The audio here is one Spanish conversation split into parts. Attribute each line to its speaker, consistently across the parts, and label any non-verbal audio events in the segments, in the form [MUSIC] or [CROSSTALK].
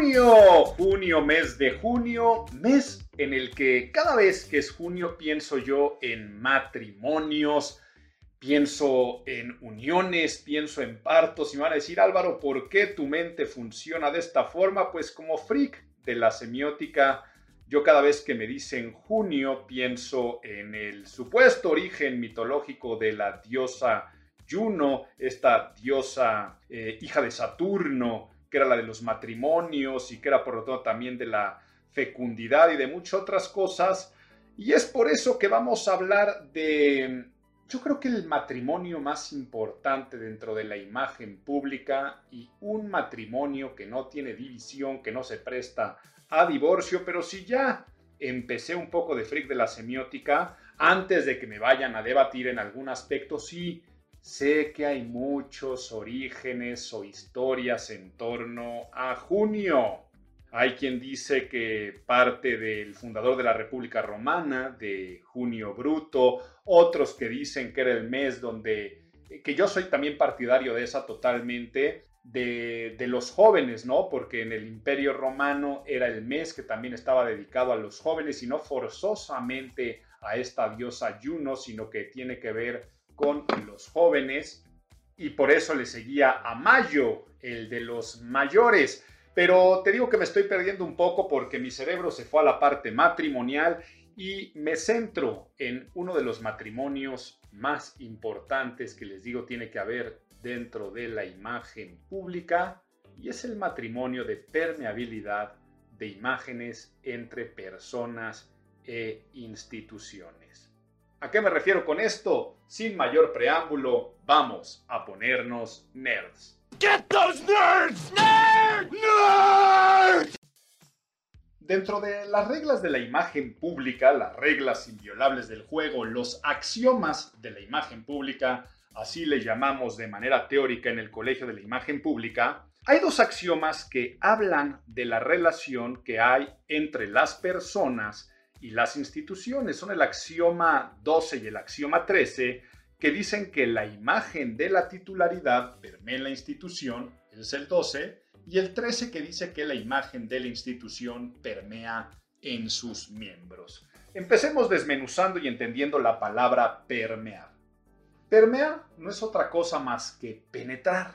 Speaker 1: Junio, junio, mes de junio, mes en el que cada vez que es junio pienso yo en matrimonios, pienso en uniones, pienso en partos y me van a decir Álvaro, ¿por qué tu mente funciona de esta forma? Pues como freak de la semiótica, yo cada vez que me dicen junio pienso en el supuesto origen mitológico de la diosa Juno, esta diosa eh, hija de Saturno, que era la de los matrimonios y que era por lo tanto también de la fecundidad y de muchas otras cosas. Y es por eso que vamos a hablar de, yo creo que el matrimonio más importante dentro de la imagen pública y un matrimonio que no tiene división, que no se presta a divorcio, pero si ya empecé un poco de freak de la semiótica, antes de que me vayan a debatir en algún aspecto, sí, Sé que hay muchos orígenes o historias en torno a junio. Hay quien dice que parte del fundador de la República Romana, de Junio Bruto, otros que dicen que era el mes donde, que yo soy también partidario de esa totalmente, de, de, los jóvenes, ¿no? Porque en el Imperio Romano era el mes que también estaba dedicado a los jóvenes y no forzosamente a esta diosa Juno, sino que tiene que ver con los jóvenes y por eso le seguía a Mayo, el de los mayores. Pero te digo que me estoy perdiendo un poco porque mi cerebro se fue a la parte matrimonial y me centro en uno de los matrimonios más importantes que les digo tiene que haber dentro de la imagen pública y es el matrimonio de permeabilidad de imágenes entre personas e instituciones. ¿A qué me refiero con esto? Sin mayor preámbulo, vamos a ponernos nerds. Get those nerds! Nerds! Nerds! Dentro de las reglas de la imagen pública, las reglas inviolables del juego, los axiomas de la imagen pública, así le llamamos de manera teórica en el Colegio de la Imagen Pública, hay dos axiomas que hablan de la relación que hay entre las personas y las instituciones. Son el axioma 12 y el axioma 13 que dicen que la imagen de la titularidad permea en la institución, es el 12, y el 13 que dice que la imagen de la institución permea en sus miembros. Empecemos desmenuzando y entendiendo la palabra permear. Permear no es otra cosa más que penetrar,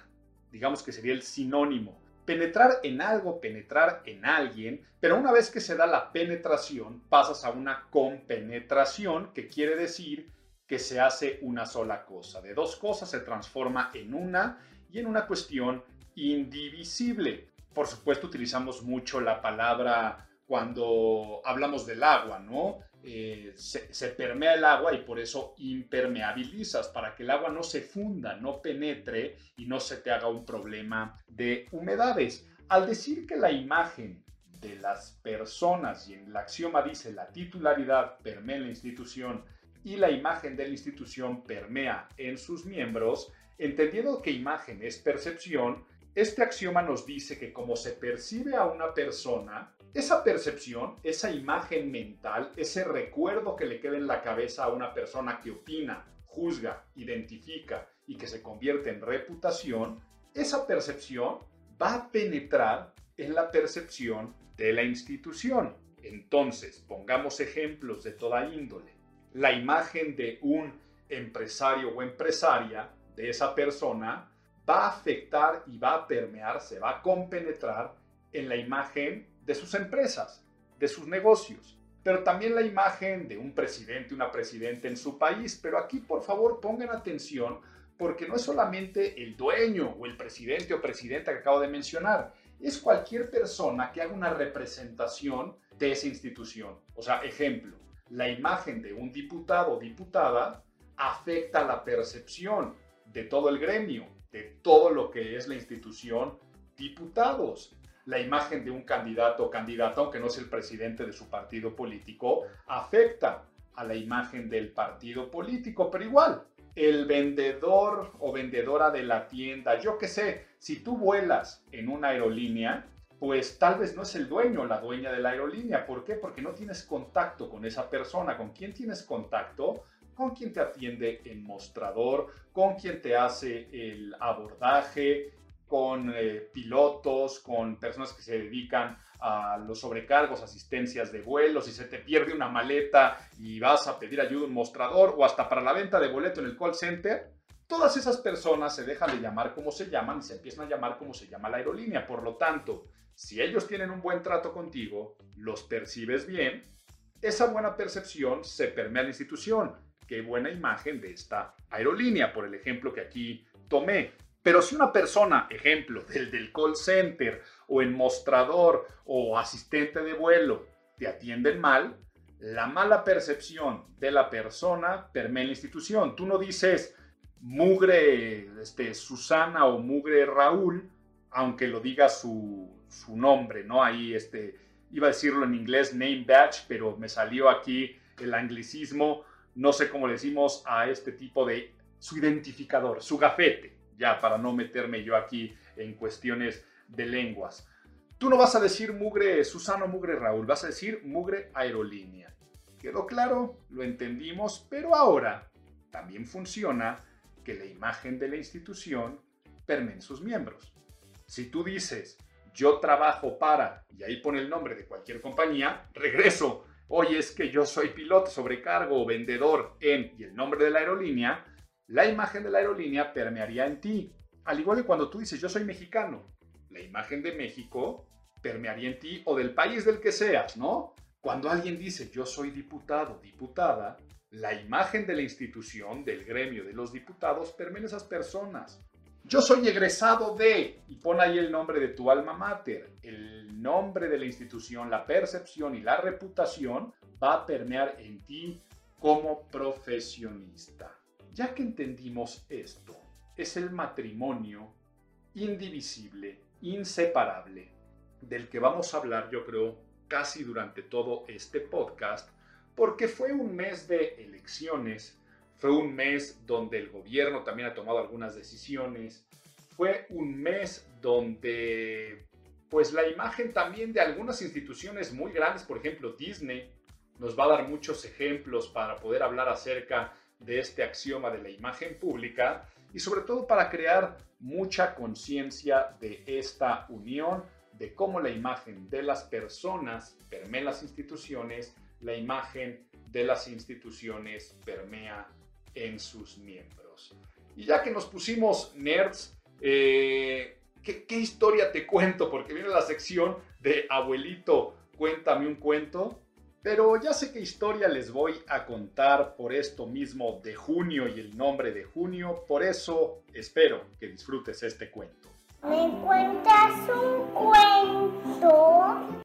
Speaker 1: digamos que sería el sinónimo penetrar en algo, penetrar en alguien, pero una vez que se da la penetración, pasas a una compenetración, que quiere decir que se hace una sola cosa. De dos cosas se transforma en una y en una cuestión indivisible. Por supuesto, utilizamos mucho la palabra cuando hablamos del agua, ¿no? Eh, se, permea el agua y por eso impermeabilizas para que el agua no se funda, no penetre y no se te haga un problema de humedades. Al decir que la imagen de las personas, y en el axioma dice la titularidad permea en la institución y la imagen de la institución permea en sus miembros, entendiendo que imagen es percepción, este axioma nos dice que como se percibe a una persona, esa percepción, esa imagen mental, ese recuerdo que le queda en la cabeza a una persona que opina, juzga, identifica y que se convierte en reputación, esa percepción va a penetrar en la percepción de la institución. Entonces, pongamos ejemplos de toda índole. La imagen de un empresario o empresaria de esa persona va a afectar y va a permear, se va a compenetrar en la imagen de sus empresas, de sus negocios, pero también la imagen de un presidente, una presidenta en su país. Pero aquí, por favor, pongan atención porque no es solamente el dueño o el presidente o presidenta que acabo de mencionar, es cualquier persona que haga una representación de esa institución. O sea, ejemplo, la imagen de un diputado o diputada afecta la percepción de todo el gremio, de todo lo que es la institución diputados. La imagen de un candidato o candidata, aunque no es el presidente de su partido político, afecta a la imagen del partido político, pero igual, el vendedor o vendedora de la tienda, yo qué sé, si tú vuelas en una aerolínea, pues tal vez no es el dueño la dueña de la aerolínea. ¿Por qué? Porque no tienes contacto con esa persona. ¿Con quién tienes contacto? Con quien te atiende en mostrador, con quien te hace el abordaje, con eh, pilotos, con personas que se dedican a los sobrecargos, asistencias de vuelo, si se te pierde una maleta y vas a pedir ayuda a un mostrador o hasta para la venta de boleto en el call center, todas esas personas se dejan de llamar como se llaman y se empiezan a llamar como se llama la aerolínea. Por lo tanto, si ellos tienen un buen trato contigo, los percibes bien, esa buena percepción se permea a la institución. Qué buena imagen de esta aerolínea, por el ejemplo que aquí tomé. Pero si una persona, ejemplo, [LAUGHS] del, call center o en mostrador o asistente de vuelo, te atienden mal, la mala percepción de la persona permea la institución. Tú no dices mugre este, Susana o mugre Raúl, aunque lo diga su, su nombre, ¿no? Ahí este, iba a decirlo en inglés name badge, pero me salió aquí el anglicismo, no sé cómo le decimos a este tipo de su identificador, su gafete ya para no meterme yo aquí en cuestiones de lenguas. Tú no vas a decir mugre Susano, mugre Raúl, vas a decir mugre aerolínea. ¿Quedó claro? Lo entendimos, pero ahora también funciona que la imagen de la institución permee sus miembros. Si tú dices, yo trabajo para, y ahí pone el nombre de cualquier compañía, regreso, oye, es que yo soy piloto, sobrecargo o vendedor en, y el nombre de la aerolínea, la imagen de la aerolínea permearía en ti. Al igual que cuando tú dices yo soy mexicano, la imagen de México permearía en ti o del país del que seas, ¿no? Cuando alguien dice yo soy diputado, diputada, la imagen de la institución, del gremio de los diputados, permea en esas personas. Yo soy egresado de, y pon ahí el nombre de tu alma mater, el nombre de la institución, la percepción y la reputación va a permear en ti como profesionista. Ya que entendimos esto, es el matrimonio indivisible, inseparable, del que vamos a hablar yo creo casi durante todo este podcast, porque fue un mes de elecciones, fue un mes donde el gobierno también ha tomado algunas decisiones, fue un mes donde pues la imagen también de algunas instituciones muy grandes, por ejemplo Disney, nos va a dar muchos ejemplos para poder hablar acerca de este axioma de la imagen pública y sobre todo para crear mucha conciencia de esta unión, de cómo la imagen de las personas permea las instituciones, la imagen de las instituciones permea en sus miembros. Y ya que nos pusimos nerds, eh, ¿qué, ¿qué historia te cuento? Porque viene la sección de abuelito, cuéntame un cuento. Pero ya sé qué historia les voy a contar por esto mismo de junio y el nombre de junio, por eso espero que disfrutes este cuento.
Speaker 2: ¿Me cuentas un cuento?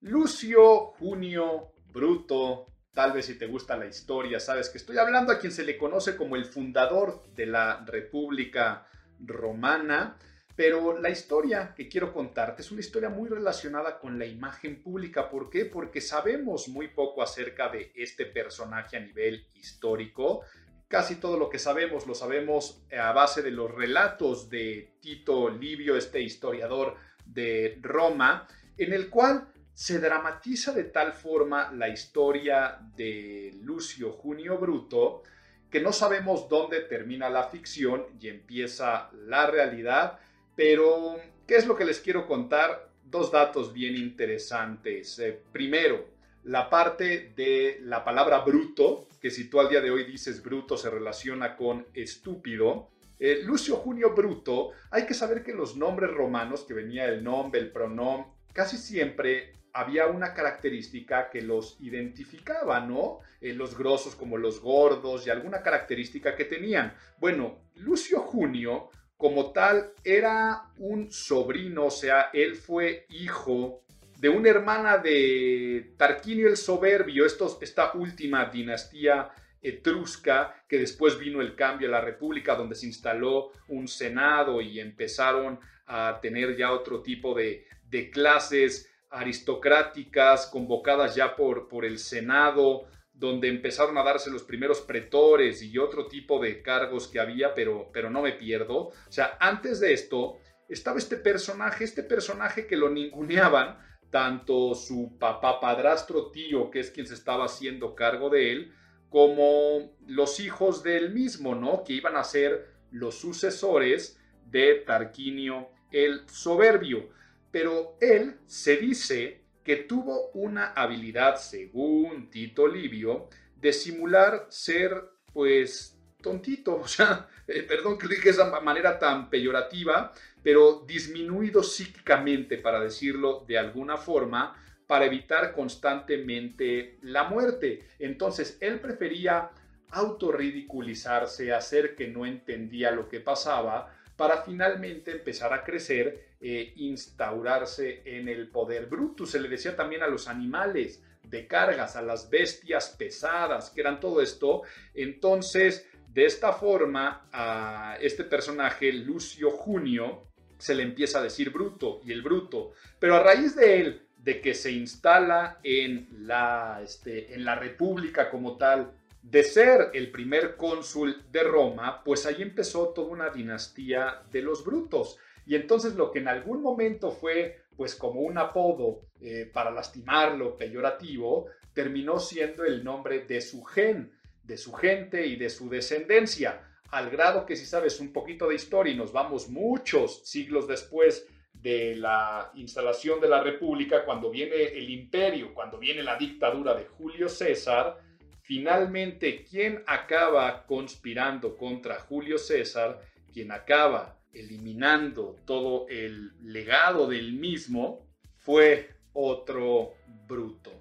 Speaker 1: Lucio Junio Bruto, tal vez si te gusta la historia, sabes que estoy hablando a quien se le conoce como el fundador de la República Romana pero la historia que quiero contarte es una historia muy relacionada con la imagen pública. ¿Por qué? Porque sabemos muy poco acerca de este personaje a nivel histórico. Casi todo lo que sabemos lo sabemos a base de los relatos de Tito Livio, este historiador de Roma, en el cual se dramatiza de tal forma la historia de Lucio Junio Bruto que no sabemos dónde termina la ficción y empieza la realidad pero, ¿qué es lo que les quiero contar? Dos datos bien interesantes. Eh, primero, la parte de la palabra bruto, que si tú al día de hoy dices bruto se relaciona con estúpido. Eh, Lucio Junio Bruto, hay que saber que los nombres romanos, que venía el nombre, el pronombre, casi siempre había una característica que los identificaba, ¿no? Eh, los grosos como los gordos y alguna característica que tenían. Bueno, Lucio Junio como tal era un sobrino, o sea, él fue hijo de una hermana de Tarquinio el Soberbio, esta última dinastía etrusca, que después vino el cambio a la República, donde se instaló un Senado y empezaron a tener ya otro tipo de, de clases aristocráticas convocadas ya por, por el Senado, donde empezaron a darse los primeros pretores y otro tipo de cargos que había, pero, pero no me pierdo. O sea, antes de esto estaba este personaje, este personaje que lo ninguneaban, tanto su papá padrastro tío, que es quien se estaba haciendo cargo de él, como los hijos del mismo, ¿no? Que iban a ser los sucesores de Tarquinio el Soberbio. Pero él se dice que tuvo una habilidad, según Tito Livio, de simular ser, pues, tontito, [LAUGHS] o sea, eh, perdón que dije de esa manera tan peyorativa, pero disminuido psíquicamente, para decirlo de alguna forma, para evitar constantemente la muerte. Entonces, él prefería autorridiculizarse, hacer que no entendía lo que pasaba, para finalmente empezar a crecer e instaurarse en el poder. Brutus se le decía también a los animales de cargas, a las bestias pesadas, que eran todo esto. Entonces, de esta forma, a este personaje, Lucio Junio, se le empieza a decir bruto y el bruto. Pero a raíz de él, de que se instala en la, este, en la República como tal, de ser el primer cónsul de Roma, pues ahí empezó toda una dinastía de los brutos. Y entonces lo que en algún momento fue pues como un apodo eh, para lastimarlo, peyorativo, terminó siendo el nombre de su gen, de su gente y de su descendencia, al grado que si sabes un poquito de historia y nos vamos muchos siglos después de la instalación de la República, cuando viene el imperio, cuando viene la dictadura de Julio César, Finalmente, quien acaba conspirando contra Julio César, quien acaba eliminando todo el legado del mismo, fue otro bruto.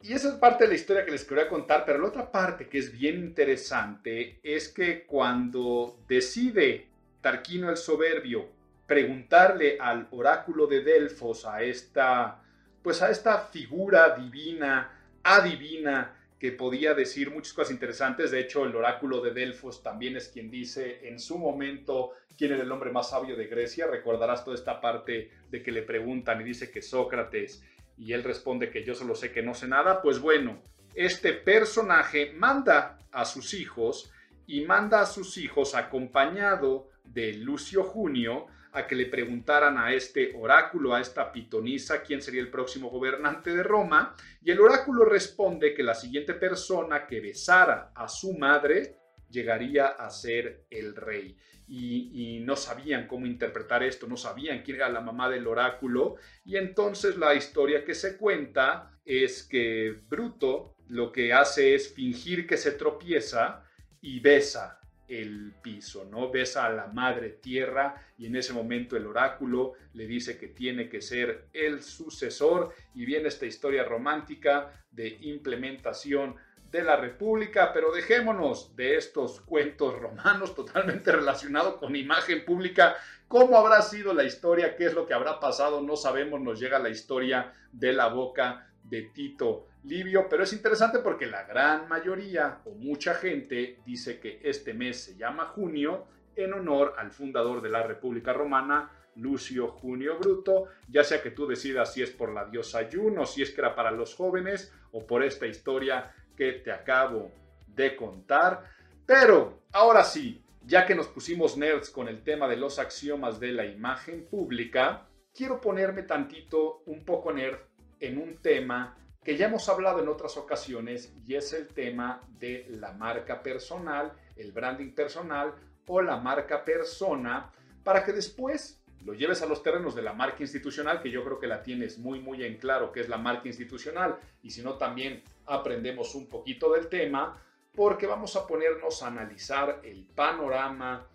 Speaker 1: Y esa es parte de la historia que les quería contar, pero la otra parte que es bien interesante es que cuando decide Tarquino el Soberbio preguntarle al oráculo de Delfos, a esta, pues a esta figura divina, adivina, que podía decir muchas cosas interesantes. De hecho, el oráculo de Delfos también es quien dice en su momento quién era el hombre más sabio de Grecia. Recordarás toda esta parte de que le preguntan y dice que Sócrates y él responde que yo solo sé que no sé nada. Pues bueno, este personaje manda a sus hijos y manda a sus hijos acompañado de Lucio Junio a que le preguntaran a este oráculo, a esta pitonisa, quién sería el próximo gobernante de Roma, y el oráculo responde que la siguiente persona que besara a su madre llegaría a ser el rey. Y, no sabían cómo interpretar esto, no sabían quién era la mamá del oráculo, y entonces la historia que se cuenta es que Bruto lo que hace es fingir que se tropieza y besa el piso, ¿no? Besa a la madre tierra y en ese momento el oráculo le dice que tiene que ser el sucesor y viene esta historia romántica de implementación de la República, pero dejémonos de estos cuentos romanos totalmente relacionados con imagen pública. ¿Cómo habrá sido la historia? ¿Qué es lo que habrá pasado? No sabemos, nos llega la historia de la boca de Tito Livio, pero es interesante porque la gran mayoría o mucha gente dice que este mes se llama junio en honor al fundador de la República Romana, Lucio Junio Bruto, ya sea que tú decidas si es por la diosa Juno, si es que era para los jóvenes o por esta historia que te acabo de contar. Pero ahora sí, ya que nos pusimos nerds con el tema de los axiomas de la imagen pública, quiero ponerme tantito un poco nerd en un tema que ya hemos hablado en otras ocasiones y es el tema de la marca personal, el branding personal o la marca persona, para que después lo lleves a los terrenos de la marca institucional, que yo creo que la tienes muy, muy en claro que es la marca institucional, y si no, también aprendemos un poquito del tema, porque vamos a ponernos a analizar el panorama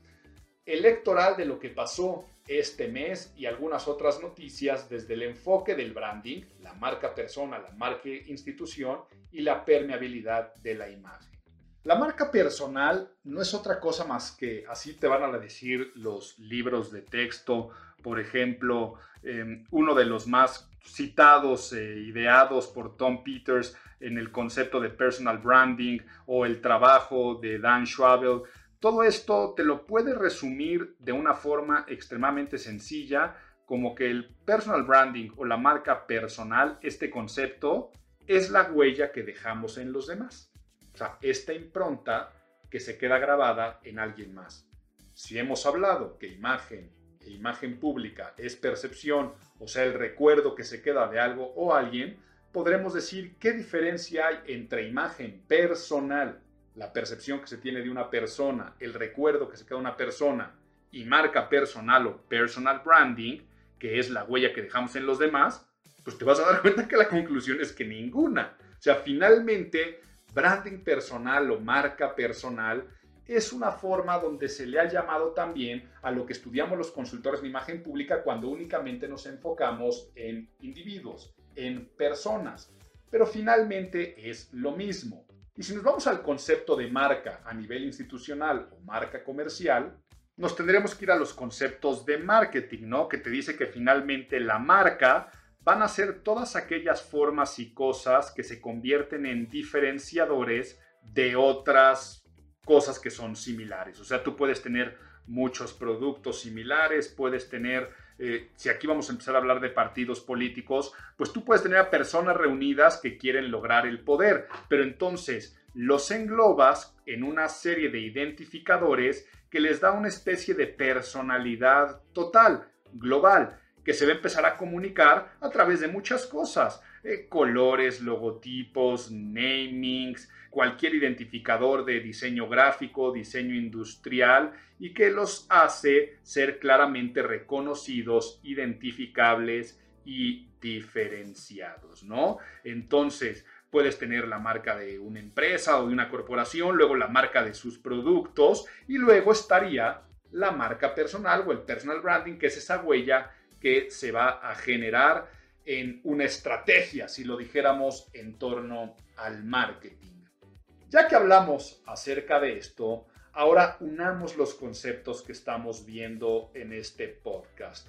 Speaker 1: electoral de lo que pasó este mes y algunas otras noticias desde el enfoque del branding, la marca persona, la marca institución y la permeabilidad de la imagen. La marca personal no es otra cosa más que, así te van a decir los libros de texto, por ejemplo, em, uno de los más citados e ideados por Tom Peters en el concepto de personal branding o el trabajo de Dan Schwabel. Todo esto te lo puede resumir de una forma extremadamente sencilla, como que el personal branding o la marca personal, este concepto, es la huella que dejamos en los demás. O sea, esta impronta que se queda grabada en alguien más. Si hemos hablado que imagen e imagen pública es percepción, o sea, el recuerdo que se queda de algo o alguien, podremos decir qué diferencia hay entre imagen personal, la percepción que se tiene de una persona, el recuerdo que se queda de una persona, y marca personal o personal branding, que es la huella que dejamos en los demás, pues te vas a dar [LAUGHS] cuenta que la conclusión es que ninguna. O sea, finalmente, branding personal o marca personal es una forma donde se le ha llamado también a lo que estudiamos los consultores de imagen pública cuando únicamente nos enfocamos en individuos, en personas. Pero finalmente es lo mismo. Y si nos vamos al concepto de marca a nivel institucional o marca comercial, nos tendremos que ir a los conceptos de marketing, ¿no? Que te dice que finalmente la marca van a ser todas aquellas formas y cosas que se convierten en diferenciadores de otras cosas que son similares. O sea, tú puedes tener muchos productos similares, puedes tener, eh, si aquí vamos a empezar a hablar de partidos políticos, pues tú puedes tener a personas reunidas que quieren lograr el poder, pero entonces los englobas en una serie de identificadores que les da una especie de personalidad total, global que se va a empezar a comunicar a través de muchas cosas, eh, colores, logotipos, namings, cualquier identificador de diseño gráfico, diseño industrial y que los hace ser claramente reconocidos, identificables y diferenciados, ¿no? Entonces, puedes tener la marca de una empresa o de una corporación, luego la marca de sus productos y luego estaría la marca personal o el personal branding, que es esa huella que se va a generar en una estrategia, si lo dijéramos, en torno al marketing. Ya que hablamos acerca de esto, ahora unamos los conceptos que estamos viendo en este podcast.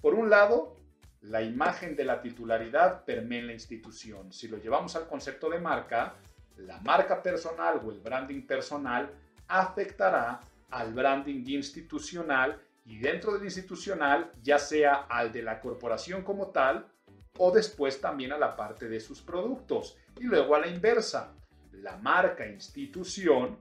Speaker 1: Por un lado, la imagen de la titularidad permea en la institución. Si lo llevamos al concepto de marca, la marca personal o el branding personal afectará al branding institucional y dentro del institucional, ya sea al de la corporación como tal o después también a la parte de sus productos. Y luego a la inversa, la marca institución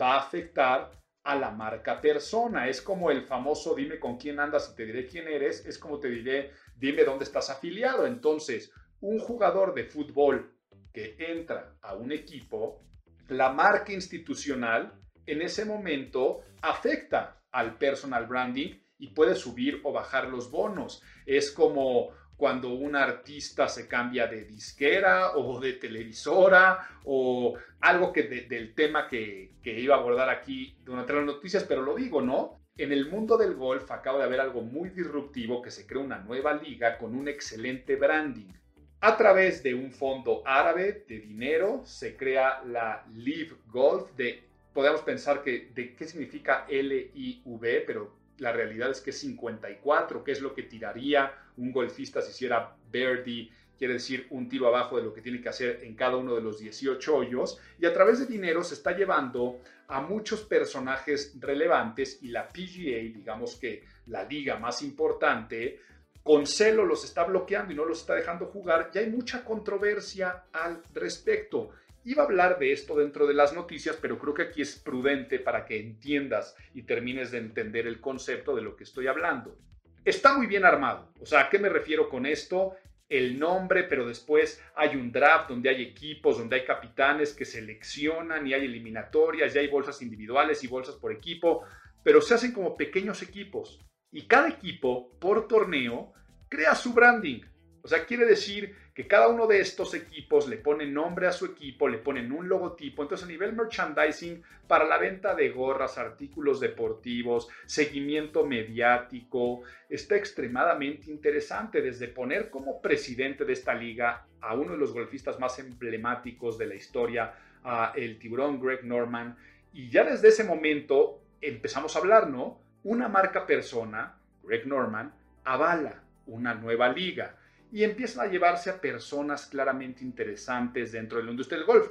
Speaker 1: va a afectar a la marca persona. Es como el famoso dime con quién andas y te diré quién eres. Es como te diré dime dónde estás afiliado. Entonces, un jugador de fútbol que entra a un equipo, la marca institucional en ese momento afecta al personal branding y puede subir o bajar los bonos. Es como cuando un artista se cambia de disquera o de televisora o algo que del tema que, que iba a abordar aquí durante las noticias, pero lo digo, ¿no? En el mundo del golf acaba de haber algo muy disruptivo que se crea una nueva liga con un excelente branding. A través de un fondo árabe de dinero se crea la Live Golf de podemos pensar que de qué significa L-I-V, pero la realidad es que es 54, que es lo que tiraría un golfista si hiciera birdie, quiere decir un tiro abajo de lo que tiene que hacer en cada uno de los 18 hoyos, y a través de dinero se está llevando a muchos personajes relevantes y la PGA, digamos que la liga más importante, con celo los está bloqueando y no los está dejando jugar, y hay mucha controversia al respecto. Iba a hablar de esto dentro de las noticias, pero creo que aquí es prudente para que entiendas y termines de entender el concepto de lo que estoy hablando. Está muy bien armado. O sea, ¿a qué me refiero con esto? El nombre, pero después hay un draft donde hay equipos, donde hay capitanes que seleccionan y hay eliminatorias y hay bolsas individuales y bolsas por equipo, pero se hacen como pequeños equipos. Y cada equipo, por torneo, crea su branding. O sea, quiere decir que cada uno de estos equipos le pone nombre a su equipo, le ponen un logotipo. Entonces, a nivel merchandising, para la venta de gorras, artículos deportivos, seguimiento mediático, está extremadamente interesante. Desde poner como presidente de esta liga a uno de los golfistas más emblemáticos de la historia, a el tiburón Greg Norman. Y ya desde ese momento empezamos a hablar, ¿no? Una marca persona, Greg Norman, avala una nueva liga y empiezan a llevarse a personas claramente interesantes dentro de la industria del golf.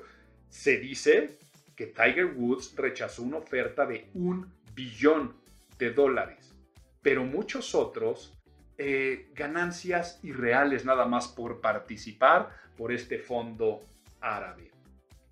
Speaker 1: Se dice que Tiger Woods rechazó una oferta de un billón de dólares, pero muchos otros eh, ganancias irreales nada más por participar por este fondo árabe.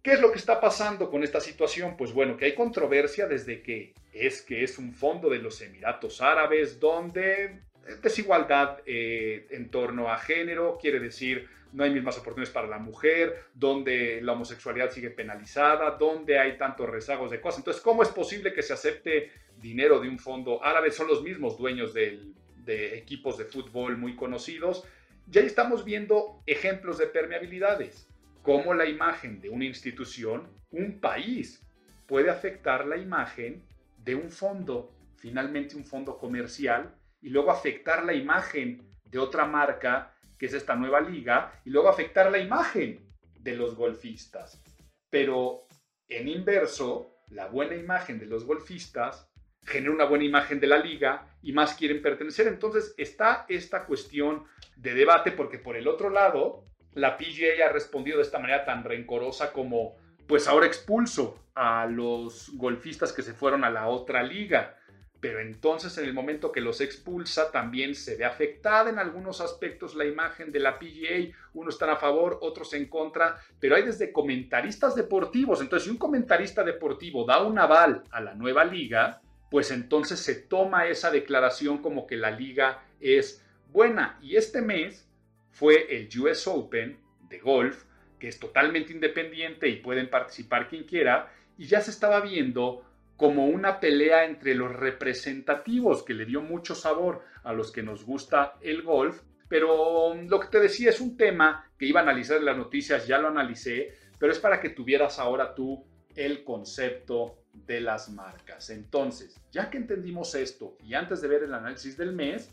Speaker 1: ¿Qué es lo que está pasando con esta situación? Pues bueno, que hay controversia desde que es que es un fondo de los Emiratos Árabes donde desigualdad eh, en torno a género, quiere decir no hay mismas oportunidades para la mujer, donde la homosexualidad sigue penalizada, donde hay tantos rezagos de cosas. Entonces, ¿cómo es posible que se acepte dinero de un fondo árabe? Son los mismos dueños de equipos de fútbol muy conocidos. Ya estamos viendo ejemplos de permeabilidades, cómo la imagen de una institución, un país, puede afectar la imagen de un fondo, finalmente un fondo comercial, y luego afectar la imagen de otra marca que es esta nueva liga, y luego afectar la imagen de los golfistas. Pero en inverso, la buena imagen de los golfistas genera una buena imagen de la liga y más quieren pertenecer. Entonces está esta cuestión de debate porque por el otro lado, la PGA ha respondido de esta manera tan rencorosa como, pues ahora expulso a los golfistas que se fueron a la otra liga pero entonces en el momento que los expulsa también se ve afectada en algunos aspectos la imagen de la PGA, unos están a favor, otros en contra, pero hay desde comentaristas deportivos, entonces si un comentarista deportivo da un aval a la nueva liga, pues entonces se toma esa declaración como que la liga es buena. Y este mes fue el US Open de golf, que es totalmente independiente y pueden participar quien quiera, y ya se estaba viendo como una pelea entre los representativos que le dio mucho sabor a los que nos gusta el golf. Pero lo que te decía es un tema que iba a analizar en las noticias, ya lo analicé, pero es para que tuvieras ahora tú el concepto de las marcas. Entonces, ya que entendimos esto y antes de ver el análisis del mes,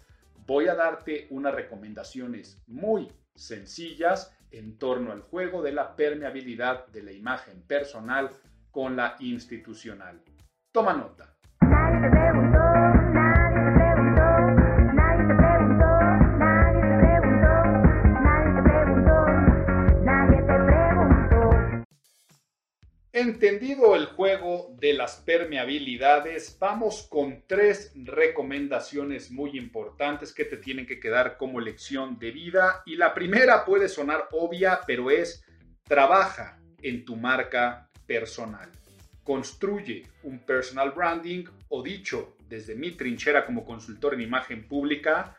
Speaker 1: voy a darte unas recomendaciones muy sencillas en torno al juego de la permeabilidad de la imagen personal con la institucional. Toma nota. Entendido el juego de las permeabilidades, vamos con tres recomendaciones muy importantes que te tienen que quedar como lección de vida. Y la primera puede sonar obvia, pero es trabaja en tu marca personal construye un personal branding o dicho desde mi trinchera como consultor en imagen pública,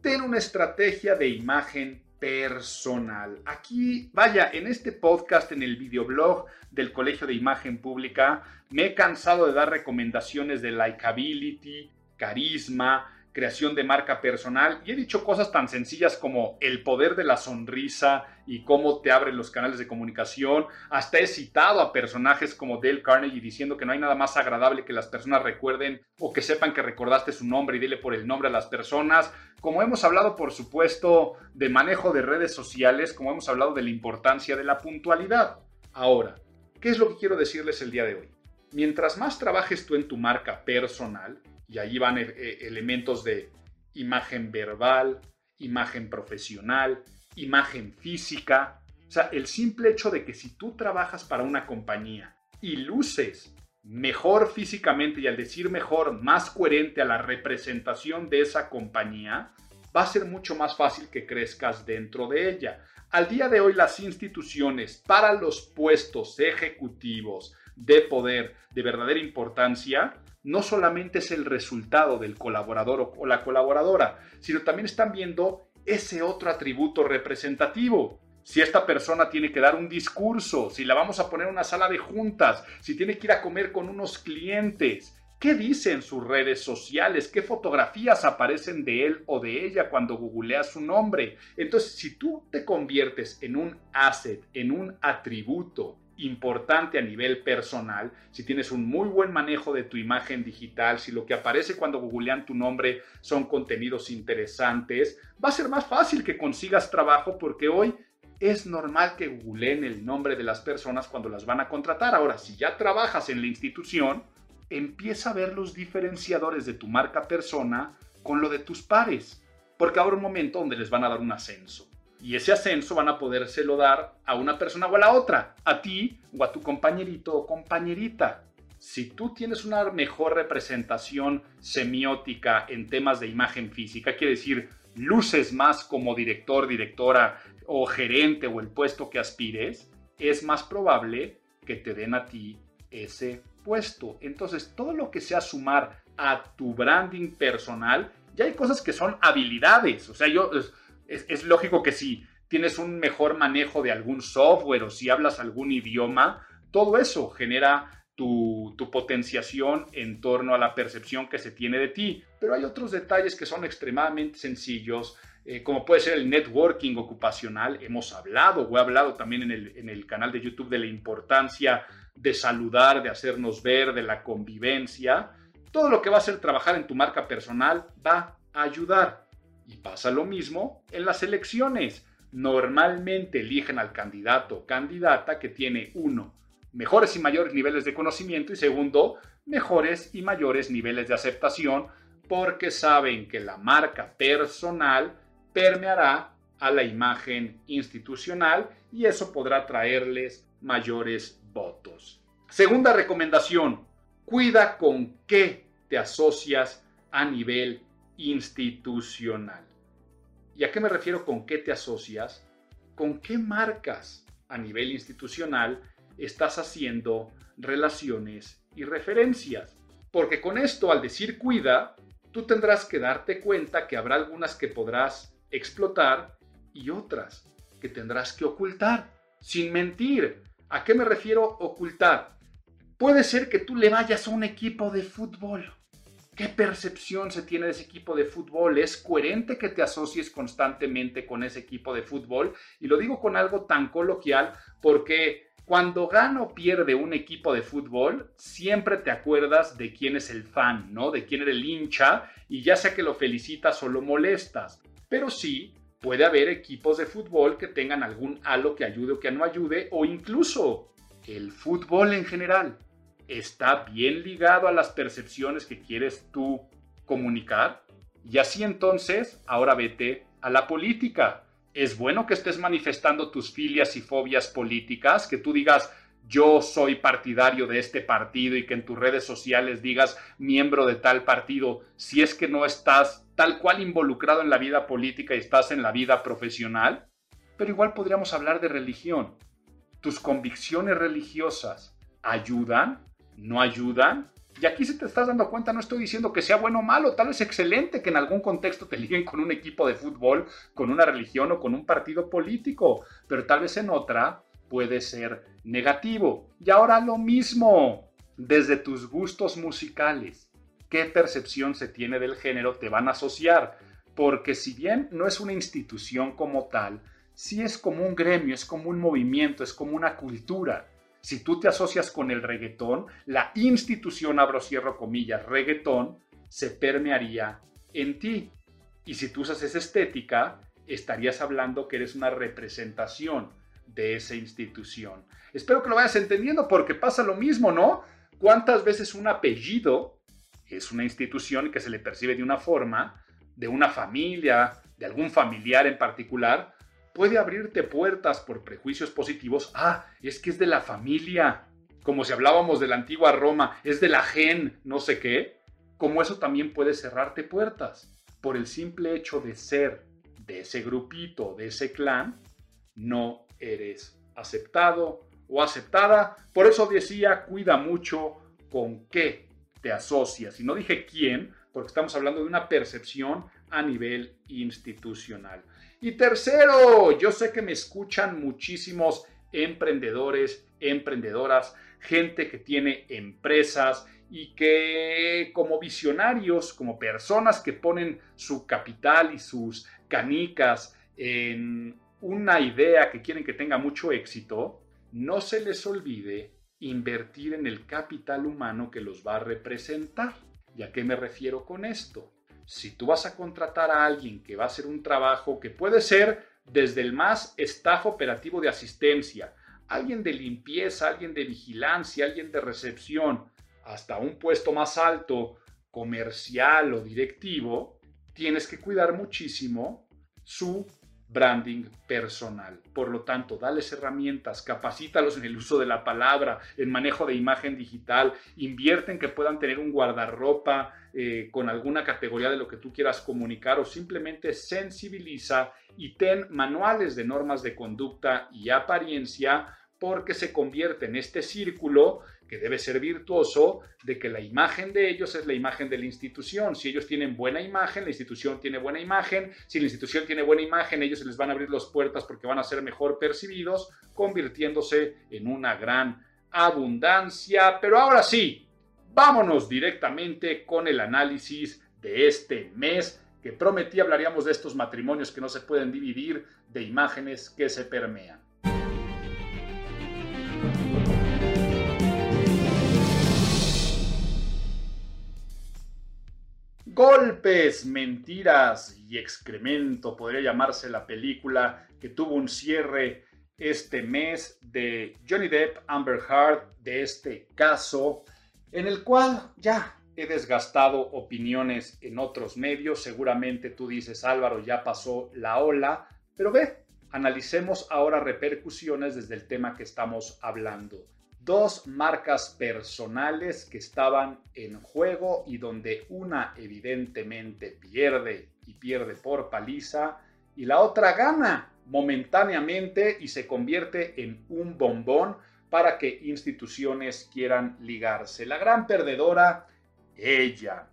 Speaker 1: ten una estrategia de imagen personal. Aquí, vaya, en este podcast, en el videoblog del Colegio de Imagen Pública, me he cansado de dar recomendaciones de likability, carisma, creación de marca personal y he dicho cosas tan sencillas como el poder de la sonrisa y cómo te abren los canales de comunicación. Hasta he citado a personajes como Dale Carnegie diciendo que no hay nada más agradable que las personas recuerden o que sepan que recordaste su nombre y dile por el nombre a las personas. Como hemos hablado, por supuesto, de manejo de redes sociales, como hemos hablado de la importancia de la puntualidad. Ahora, ¿qué es lo que quiero decirles el día de hoy? Mientras más trabajes tú en tu marca personal, y ahí van eh, eh, elementos de imagen verbal, imagen profesional, imagen física. O sea, el simple hecho de que si tú trabajas para una compañía y luces mejor físicamente y al decir mejor, más coherente a la representación de esa compañía, va a ser mucho más fácil que crezcas dentro de ella. Al día de hoy las instituciones para los puestos ejecutivos de poder de verdadera importancia no solamente es el resultado del colaborador o la colaboradora, sino también están viendo ese otro atributo representativo. Si esta persona tiene que dar un discurso, si la vamos a poner en una sala de juntas, si tiene que ir a comer con unos clientes, ¿qué dicen sus redes sociales? ¿Qué fotografías aparecen de él o de ella cuando googleas su nombre? Entonces, si tú te conviertes en un asset, en un atributo, importante a nivel personal, si tienes un muy buen manejo de tu imagen digital, si lo que aparece cuando googlean tu nombre son contenidos interesantes, va a ser más fácil que consigas trabajo porque hoy es normal que googleen el nombre de las personas cuando las van a contratar. Ahora, si ya trabajas en la institución, empieza a ver los diferenciadores de tu marca persona con lo de tus pares, porque habrá un momento donde les van a dar un ascenso. Y ese ascenso van a podérselo dar a una persona o a la otra, a ti o a tu compañerito o compañerita. Si tú tienes una mejor representación semiótica en temas de imagen física, quiere decir, luces más como director, directora o gerente o el puesto que aspires, es más probable que te den a ti ese puesto. Entonces, todo lo que sea sumar a tu branding personal, ya hay cosas que son habilidades. O sea, yo, es, es lógico que si tienes un mejor manejo de algún software o si hablas algún idioma, todo eso genera tu, tu, potenciación en torno a la percepción que se tiene de ti. Pero hay otros detalles que son extremadamente sencillos, eh, como puede ser el networking ocupacional. Hemos hablado o he hablado también en el, en el canal de YouTube de la importancia de saludar, de hacernos ver, de la convivencia. Todo lo que va a ser trabajar en tu marca personal va a ayudar. Y pasa lo mismo en las elecciones. Normalmente eligen al candidato o candidata que tiene uno, mejores y mayores niveles de conocimiento y segundo, mejores y mayores niveles de aceptación porque saben que la marca personal permeará a la imagen institucional y eso podrá traerles mayores votos. Segunda recomendación, cuida con qué te asocias a nivel institucional. ¿Y a qué me refiero con qué te asocias? ¿Con qué marcas a nivel institucional estás haciendo relaciones y referencias? Porque con esto, al decir cuida, tú tendrás que darte cuenta que habrá algunas que podrás explotar y otras que tendrás que ocultar, sin mentir. ¿A qué me refiero ocultar? Puede ser que tú le vayas a un equipo de fútbol. ¿Qué percepción se tiene de ese equipo de fútbol? ¿Es coherente que te asocies constantemente con ese equipo de fútbol? Y lo digo con algo tan coloquial porque cuando gana o pierde un equipo de fútbol, siempre te acuerdas de quién es el fan, ¿no? De quién era el hincha y ya sea que lo felicitas o lo molestas. Pero sí, puede haber equipos de fútbol que tengan algún halo que ayude o que no ayude, o incluso el fútbol en general está bien ligado a las percepciones que quieres tú comunicar. Y así entonces, ahora vete a la política. Es bueno que estés manifestando tus filias y fobias políticas, que tú digas, yo soy partidario de este partido y que en tus redes sociales digas miembro de tal partido, si es que no estás tal cual involucrado en la vida política y estás en la vida profesional. Pero igual podríamos hablar de religión. ¿Tus convicciones religiosas ayudan? ¿No ayudan? Y aquí si te estás dando cuenta, no estoy diciendo que sea bueno o malo, tal vez excelente que en algún contexto te liguen con un equipo de fútbol, con una religión o con un partido político, pero tal vez en otra puede ser negativo. Y ahora lo mismo, desde tus gustos musicales, ¿qué percepción se tiene del género te van a asociar? Porque si bien no es una institución como tal, sí es como un gremio, es como un movimiento, es como una cultura. Si tú te asocias con el reggaetón, la institución, abro cierro comillas, reggaetón, se permearía en ti. Y si tú usas esa estética, estarías hablando que eres una representación de esa institución. Espero que lo vayas entendiendo porque pasa lo mismo, ¿no? ¿Cuántas veces un apellido es una institución que se le percibe de una forma, de una familia, de algún familiar en particular, puede abrirte puertas por prejuicios positivos? Ah, es que es de la familia, como si hablábamos de la antigua Roma, es de la gen, no sé qué. Como eso también puede cerrarte puertas por el simple hecho de ser de ese grupito, de ese clan, no eres aceptado o aceptada. Por eso decía, cuida mucho con qué te asocias. Y no dije quién, porque estamos hablando de una percepción a nivel institucional. Y tercero, yo sé que me escuchan muchísimos emprendedores, emprendedoras, gente que tiene empresas y que como visionarios, como personas que ponen su capital y sus canicas en una idea que quieren que tenga mucho éxito, no se les olvide invertir en el capital humano que los va a representar. ¿Y a qué me refiero con esto? Si tú vas a contratar a alguien que va a hacer un trabajo que puede ser desde el más staff operativo de asistencia, alguien de limpieza, alguien de vigilancia, alguien de recepción, hasta un puesto más alto, comercial o directivo, tienes que cuidar muchísimo su branding personal. Por lo tanto, dales herramientas, capacítalos en el uso de la palabra, en manejo de imagen digital, invierte en que puedan tener un guardarropa eh, con alguna categoría de lo que tú quieras comunicar o simplemente sensibiliza y ten manuales de normas de conducta y apariencia porque se convierte en este círculo que debe ser virtuoso de que la imagen de ellos es la imagen de la institución. Si ellos tienen buena imagen, la institución tiene buena imagen. Si la institución tiene buena imagen, ellos se les van a abrir las puertas porque van a ser mejor percibidos, convirtiéndose en una gran abundancia. Pero ahora sí, vámonos directamente con el análisis de este mes que prometí hablaríamos de estos matrimonios que no se pueden dividir, de imágenes que se permean. Golpes, mentiras y excremento, podría llamarse la película que tuvo un cierre este mes de Johnny Depp, Amber Heard, de este caso, en el cual ya he desgastado opiniones en otros medios. Seguramente tú dices, Álvaro, ya pasó la ola, pero ve, analicemos ahora repercusiones desde el tema que estamos hablando dos marcas personales que estaban en juego y donde una evidentemente pierde y pierde por paliza y la otra gana momentáneamente y se convierte en un bombón para que instituciones quieran ligarse. La gran perdedora, ella.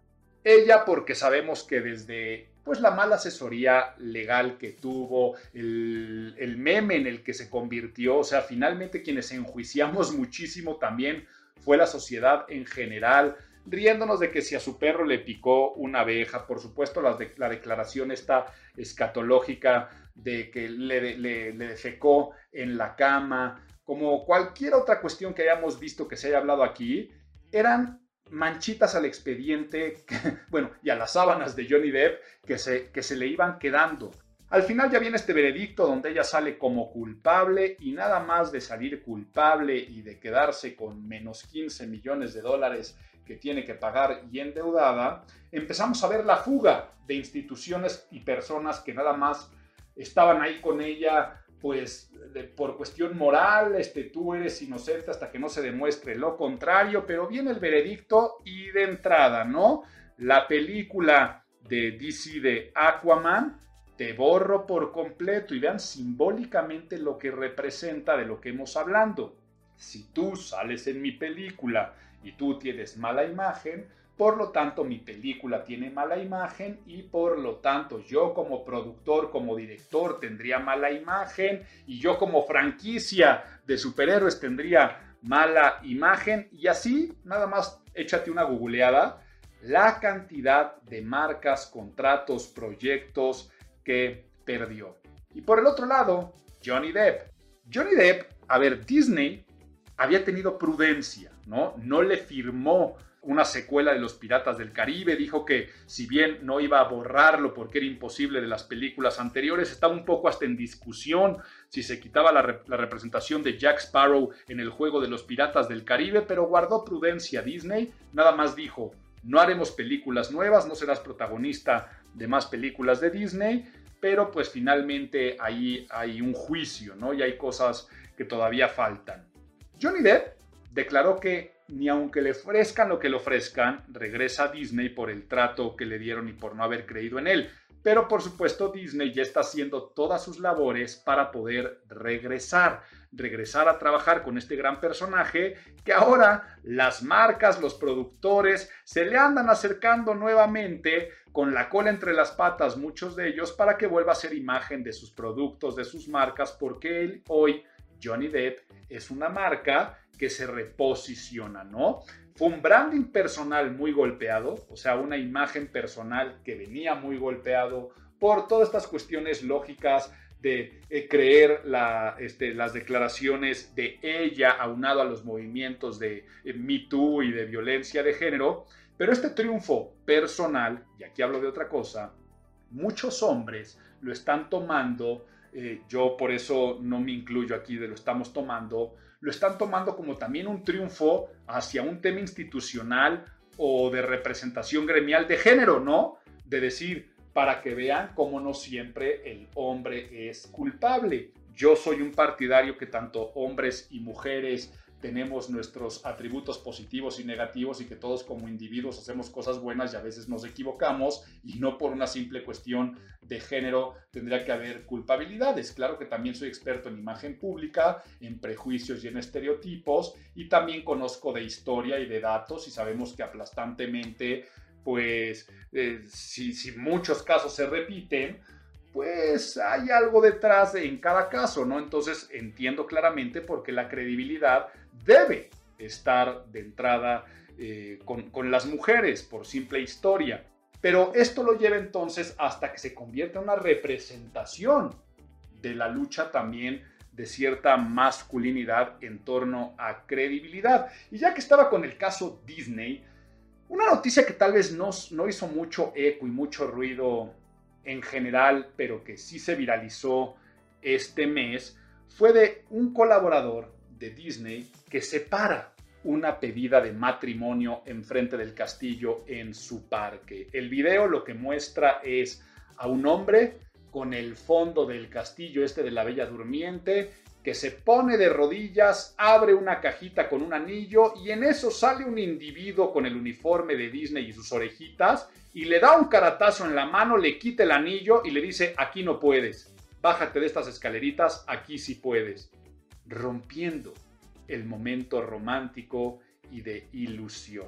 Speaker 1: Ella porque sabemos que desde pues la mala asesoría legal que tuvo, el, meme en el que se convirtió, o sea, finalmente quienes enjuiciamos [LAUGHS] muchísimo también fue la sociedad en general, riéndonos de que si a su perro le picó una abeja, por supuesto la, la declaración está escatológica de que le, le, le defecó en la cama, como cualquier otra cuestión que hayamos visto que se haya hablado aquí, eran manchitas al expediente, [LAUGHS] bueno, y a las sábanas de Johnny Depp que se, que se le iban quedando. Al final ya viene este veredicto donde ella sale como culpable y nada más de salir culpable y de quedarse con menos 15 millones de dólares que tiene que pagar y endeudada, empezamos a ver la fuga de instituciones y personas que nada más estaban ahí con ella pues por cuestión moral, este, tú eres inocente hasta que no se demuestre lo contrario, pero viene el veredicto y de entrada, ¿no? La película de DC de Aquaman, te borro por completo y vean simbólicamente lo que representa de lo que hemos hablando. Si tú sales en mi película y tú tienes mala imagen, por lo tanto, mi película tiene mala imagen y por lo tanto yo como productor, como director tendría mala imagen y yo como franquicia de superhéroes tendría mala imagen y así, nada más échate una googleada, la cantidad de marcas, contratos, proyectos que perdió. Y por el otro lado, Johnny Depp. Johnny Depp, a ver, Disney había tenido prudencia, ¿no? No le firmó una secuela de Los Piratas del Caribe, dijo que si bien no iba a borrarlo porque era imposible de las películas anteriores, estaba un poco hasta en discusión si se quitaba la, representación de Jack Sparrow en el juego de Los Piratas del Caribe, pero guardó prudencia Disney, nada más dijo, no haremos películas nuevas, no serás protagonista de más películas de Disney, pero pues finalmente ahí hay un juicio, ¿no? Y hay cosas que todavía faltan. Johnny Depp declaró que ni aunque le ofrezcan lo que le ofrezcan, regresa a Disney por el trato que le dieron y por no haber creído en él. Pero por supuesto Disney ya está haciendo todas sus labores para poder regresar, regresar a trabajar con este gran personaje que ahora las marcas, los productores se le andan acercando nuevamente con la cola entre las patas muchos de ellos para que vuelva a ser imagen de sus productos, de sus marcas, porque él hoy, Johnny Depp, es una marca que se reposiciona, ¿no? Fue un branding personal muy golpeado, o sea, una imagen personal que venía muy golpeado por todas estas cuestiones lógicas de eh, creer este, las declaraciones de ella aunado a los movimientos de eh, Me Too y de violencia de género. Pero este triunfo personal, y aquí hablo de otra cosa, muchos hombres lo están tomando eh, yo por eso no me incluyo aquí de lo estamos tomando, lo están tomando como también un triunfo hacia un tema institucional o de representación gremial de género, ¿no? De decir, para que vean cómo no siempre el hombre es culpable. Yo soy un partidario que tanto hombres y mujeres tenemos nuestros atributos positivos y negativos y que todos como individuos hacemos cosas buenas y a veces nos equivocamos y no por una simple cuestión de género tendría que haber culpabilidades. Claro que también soy experto en imagen pública, en prejuicios y en estereotipos y también conozco de historia y de datos y sabemos que aplastantemente pues eh, si, muchos casos se repiten, pues hay algo detrás en cada caso, ¿no? Entonces entiendo claramente por qué la credibilidad debe estar de entrada eh, con, con, las mujeres por simple historia. Pero esto lo lleva entonces hasta que se convierte en una representación de la lucha también de cierta masculinidad en torno a credibilidad. Y ya que estaba con el caso Disney, una noticia que tal vez no, no hizo mucho eco y mucho ruido en general, pero que sí se viralizó este mes, fue de un colaborador de Disney que separa una pedida de matrimonio enfrente del castillo en su parque. El video lo que muestra es a un hombre con el fondo del castillo este de la Bella Durmiente que se pone de rodillas, abre una cajita con un anillo y en eso sale un individuo con el uniforme de Disney y sus orejitas y le da un caratazo en la mano, le quita el anillo y le dice, aquí no puedes, bájate de estas escaleritas, aquí sí puedes, rompiendo el momento romántico y de ilusión.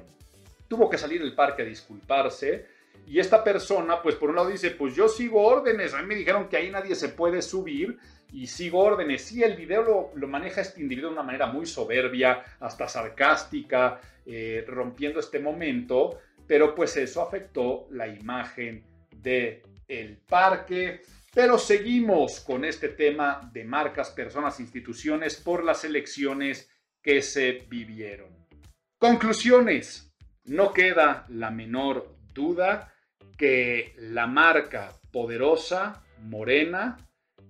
Speaker 1: Tuvo que salir del parque a disculparse y esta persona, pues por un lado dice, pues yo sigo órdenes, a mí me dijeron que ahí nadie se puede subir y sigo órdenes. Sí, el video lo, maneja este individuo de una manera muy soberbia, hasta sarcástica, eh, rompiendo este momento, pero pues eso afectó la imagen del el parque. Pero seguimos con este tema de marcas, personas, instituciones por las elecciones que se vivieron. Conclusiones. No queda la menor duda que la marca poderosa, morena,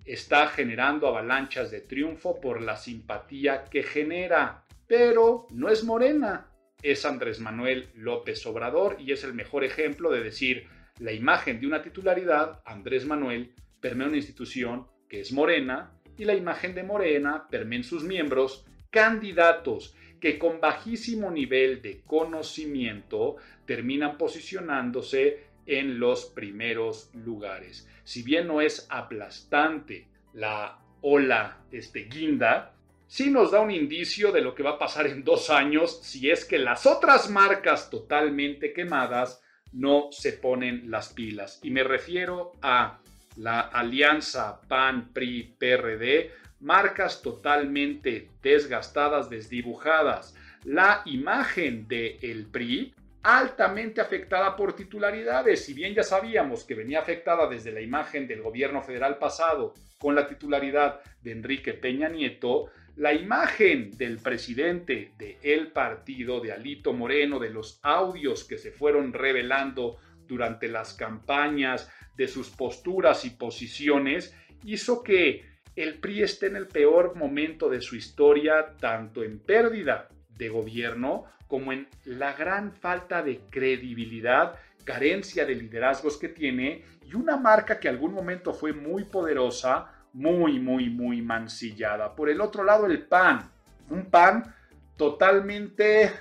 Speaker 1: está generando avalanchas de triunfo por la simpatía que genera. Pero no es Morena, es Andrés Manuel López Obrador y es el mejor ejemplo de decir la imagen de una titularidad, Andrés Manuel, permea una institución que es Morena y la imagen de Morena permea en sus miembros candidatos que con bajísimo nivel de conocimiento terminan posicionándose en los primeros lugares. Si bien no es aplastante la ola este, guinda, sí nos da un indicio de lo que va a pasar en dos años si es que las otras marcas totalmente quemadas no se ponen las pilas. Y me refiero a la alianza PAN-PRI-PRD, marcas totalmente desgastadas, desdibujadas. La imagen del el PRI altamente afectada por titularidades. Si bien ya sabíamos que venía afectada desde la imagen del gobierno federal pasado con la titularidad de Enrique Peña Nieto, la imagen del presidente de el partido, de Alito Moreno, de los audios que se fueron revelando durante las campañas, de sus posturas y posiciones, hizo que el PRI esté en el peor momento de su historia, tanto en pérdida de gobierno como en la gran falta de credibilidad, carencia de liderazgos que tiene y una marca que algún momento fue muy poderosa, muy, muy, muy mancillada. Por el otro lado, el PAN, un PAN totalmente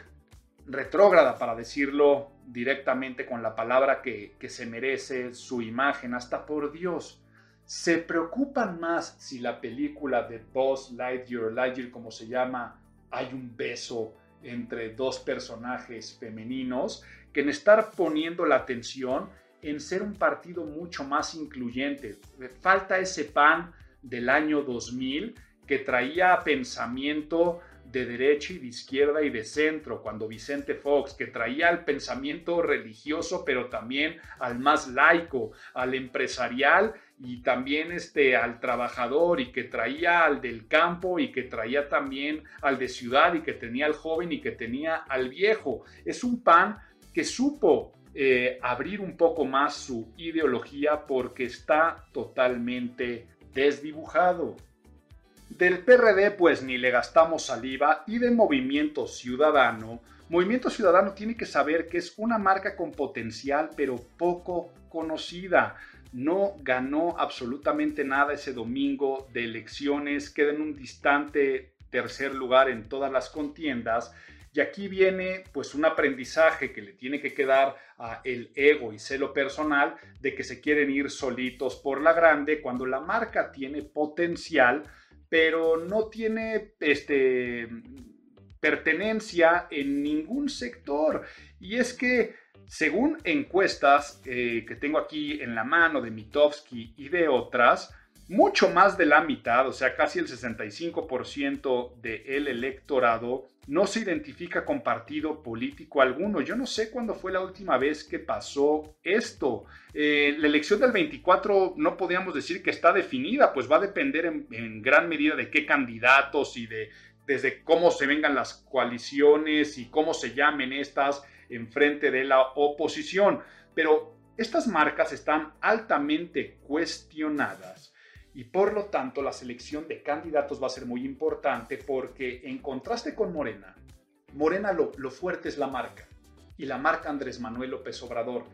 Speaker 1: retrógrada, para decirlo directamente con la palabra que, que se merece su imagen, hasta por Dios. Se preocupan más si la película de Buzz Lightyear, Lightyear como se llama, hay un beso entre dos personajes femeninos que en estar poniendo la atención en ser un partido mucho más incluyente. Falta ese pan del año 2000 que traía pensamiento de derecha y de izquierda y de centro, cuando Vicente Fox, que traía el pensamiento religioso, pero también al más laico, al empresarial y también este, al trabajador y que traía al del campo y que traía también al de ciudad y que tenía al joven y que tenía al viejo. Es un pan que supo eh, abrir un poco más su ideología porque está totalmente desdibujado. Del PRD pues ni le gastamos saliva y de Movimiento Ciudadano, Movimiento Ciudadano tiene que saber que es una marca con potencial pero poco conocida. No ganó absolutamente nada ese domingo de elecciones, queda en un distante tercer lugar en todas las contiendas. Y aquí viene pues un aprendizaje que le tiene que quedar a el ego y celo personal de que se quieren ir solitos por la grande cuando la marca tiene potencial, pero no tiene este pertenencia en ningún sector. Y es que según encuestas eh, que tengo aquí en la mano de Mitofsky y de otras, mucho más de la mitad, o sea, casi el 65% del electorado no se identifica con partido político alguno. Yo no sé cuándo fue la última vez que pasó esto. Eh, la elección del 24 no podíamos decir que está definida, pues va a depender en, en gran medida de qué candidatos y de desde cómo se vengan las coaliciones y cómo se llamen estas en frente de la oposición. Pero estas marcas están altamente cuestionadas y por lo tanto la selección de candidatos va a ser muy importante porque en contraste con Morena, Morena lo, fuerte es la marca y la marca Andrés Manuel López Obrador.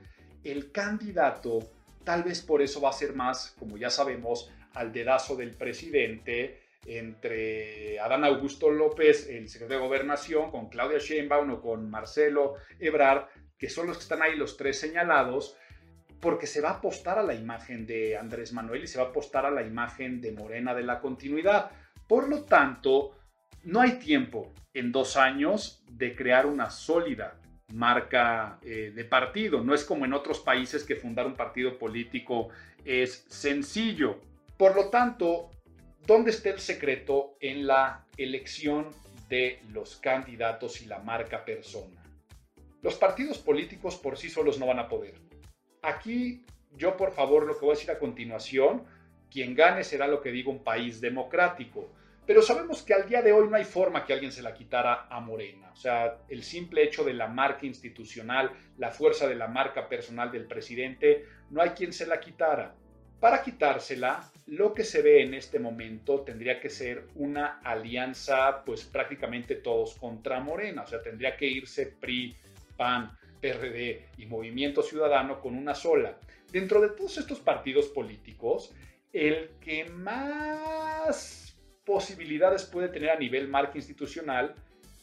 Speaker 1: El candidato tal vez por eso va a ser más, como ya sabemos, al dedazo del presidente entre Adán Augusto López, el secretario de Gobernación, con Claudia Sheinbaum o con Marcelo Ebrard, que son los que están ahí los tres señalados, porque se va a apostar a la imagen de Andrés Manuel y se va a apostar a la imagen de Morena de la continuidad. Por lo tanto, no hay tiempo en dos años de crear una sólida marca eh, de partido. No es como en otros países que fundar un partido político es sencillo. Por lo tanto, ¿dónde está el secreto en la elección de los candidatos y la marca persona? Los partidos políticos por sí solos no van a poder Aquí yo por favor lo que voy a decir a continuación, quien gane será lo que digo un país democrático. Pero sabemos que al día de hoy no hay forma que alguien se la quitara a Morena. O sea, el simple hecho de la marca institucional, la fuerza de la marca personal del presidente, no hay quien se la quitara. Para quitársela, lo que se ve en este momento tendría que ser una alianza, pues prácticamente todos contra Morena. O sea, tendría que irse PRI, PAN, PRD y Movimiento Ciudadano con una sola. Dentro de todos estos partidos políticos, el que más posibilidades puede tener a nivel marca institucional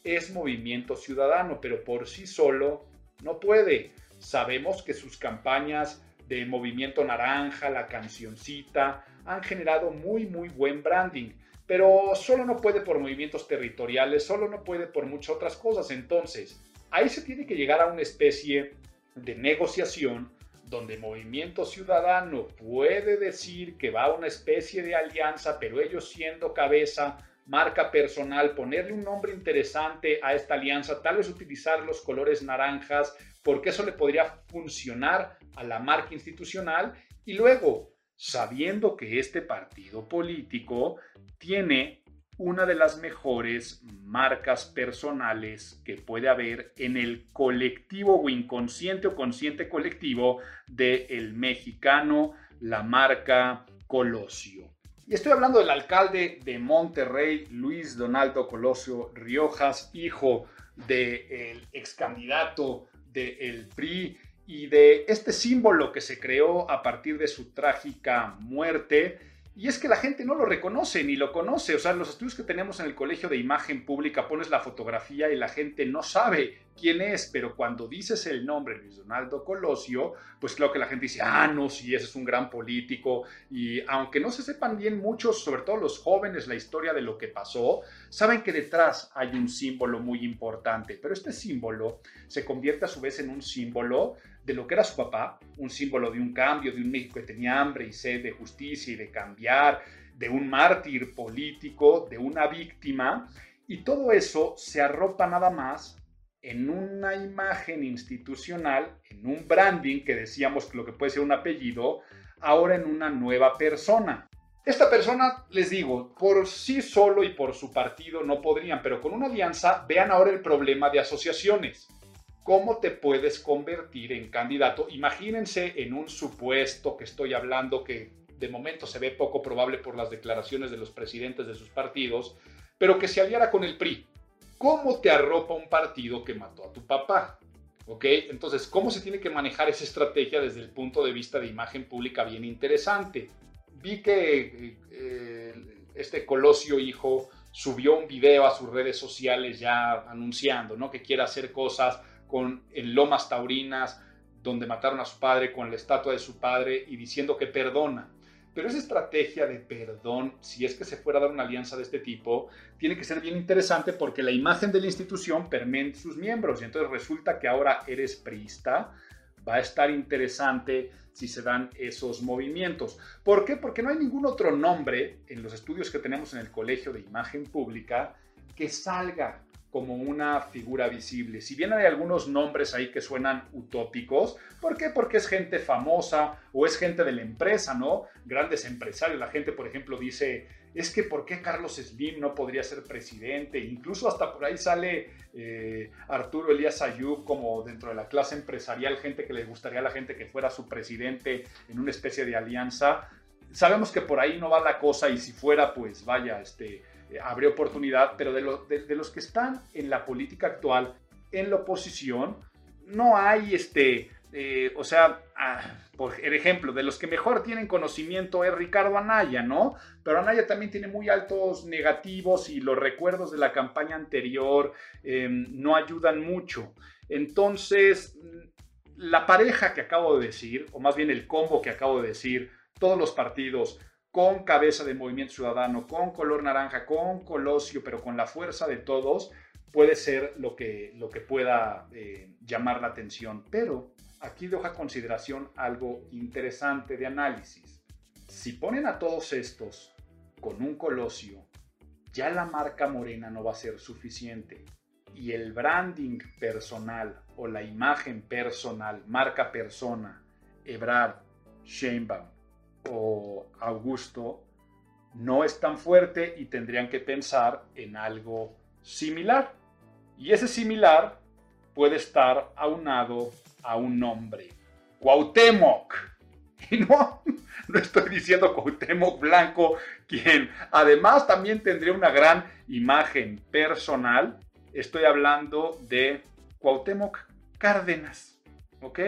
Speaker 1: es Movimiento Ciudadano, pero por sí solo no puede. Sabemos que sus campañas de Movimiento Naranja, la cancioncita, han generado muy, muy buen branding, pero solo no puede por movimientos territoriales, solo no puede por muchas otras cosas. Entonces, Ahí se tiene que llegar a una especie de negociación donde Movimiento Ciudadano puede decir que va a una especie de alianza, pero ellos siendo cabeza, marca personal, ponerle un nombre interesante a esta alianza, tal vez utilizar los colores naranjas, porque eso le podría funcionar a la marca institucional. Y luego, sabiendo que este partido político tiene una de las mejores marcas personales que puede haber en el colectivo o inconsciente o consciente colectivo del el mexicano, la marca Colosio. Y estoy hablando del alcalde de Monterrey, Luis Donaldo Colosio Riojas, hijo del ex candidato del PRI y de este símbolo que se creó a partir de su trágica muerte y es que la gente no lo reconoce ni lo conoce. O sea, los estudios que tenemos en el colegio de imagen pública pones la fotografía y la gente no sabe quién es, pero cuando dices el nombre Luis Donaldo Colosio, pues claro que la gente dice, ah, no, sí, ese es un gran político. Y aunque no se sepan bien muchos, sobre todo los jóvenes, la historia de lo que pasó, saben que detrás hay un símbolo muy importante. Pero este símbolo se convierte a su vez en un símbolo de lo que era su papá, un símbolo de un cambio, de un México que tenía hambre y sed de justicia y de cambiar, de un mártir político, de una víctima, y todo eso se arropa nada más en una imagen institucional, en un branding que decíamos lo que puede ser un apellido, ahora en una nueva persona. Esta persona, les digo, por sí solo y por su partido no podrían, pero con una alianza, vean ahora el problema de asociaciones cómo te puedes convertir en candidato. Imagínense en un supuesto que estoy hablando que de momento se ve poco probable por las declaraciones de los presidentes de sus partidos, pero que se aliara con el PRI. ¿Cómo te arropa un partido que mató a tu papá? ¿Ok? Entonces, ¿cómo se tiene que manejar esa estrategia desde el punto de vista de imagen pública? Bien interesante. Vi que eh, este Colosio hijo subió un video a sus redes sociales ya anunciando, ¿no? Que quiere hacer cosas con, en Lomas Taurinas, donde mataron a su padre, con la estatua de su padre y diciendo que perdona. Pero esa estrategia de perdón, si es que se fuera a dar una alianza de este tipo, tiene que ser bien interesante porque la imagen de la institución permea sus miembros. Y entonces resulta que ahora eres priista. Va a estar interesante si se dan esos movimientos. ¿Por qué? Porque no hay ningún otro nombre en los estudios que tenemos en el Colegio de Imagen Pública que salga como una figura visible. Si bien hay algunos nombres ahí que suenan utópicos, ¿por qué? Porque es gente famosa o es gente de la empresa, ¿no? Grandes empresarios. La gente, por ejemplo, dice, es que ¿por qué Carlos Slim no podría ser presidente? Incluso hasta por ahí sale eh, Arturo Elías Ayub como dentro de la clase empresarial, gente que le gustaría a la gente que fuera su presidente en una especie de alianza. Sabemos que por ahí no va la cosa y si fuera, pues vaya, este eh, habría oportunidad, pero de, los que están en la política actual, en la oposición, no hay este, eh, o sea, ah, por ejemplo, de los que mejor tienen conocimiento es Ricardo Anaya, ¿no? Pero Anaya también tiene muy altos negativos y los recuerdos de la campaña anterior em, no ayudan mucho. Entonces, la pareja que acabo de decir, o más bien el combo que acabo de decir, todos los partidos, con cabeza de movimiento ciudadano, con color naranja, con colosio, pero con la fuerza de todos, puede ser lo que, lo que pueda eh, llamar la atención. Pero aquí dejo a consideración algo interesante de análisis. Si ponen a todos estos con un colosio, ya la marca morena no va a ser suficiente. Y el branding personal o la imagen personal, marca persona, Ebrard, Sheinbaum, o Augusto no es tan fuerte y tendrían que pensar en algo similar. Y ese similar puede estar aunado a un nombre, Cuauhtémoc. [LAUGHS] Y no, no estoy diciendo Cuauhtémoc Blanco, quien además también tendría una gran imagen personal. Estoy hablando de Cuauhtémoc Cárdenas, ¿ok?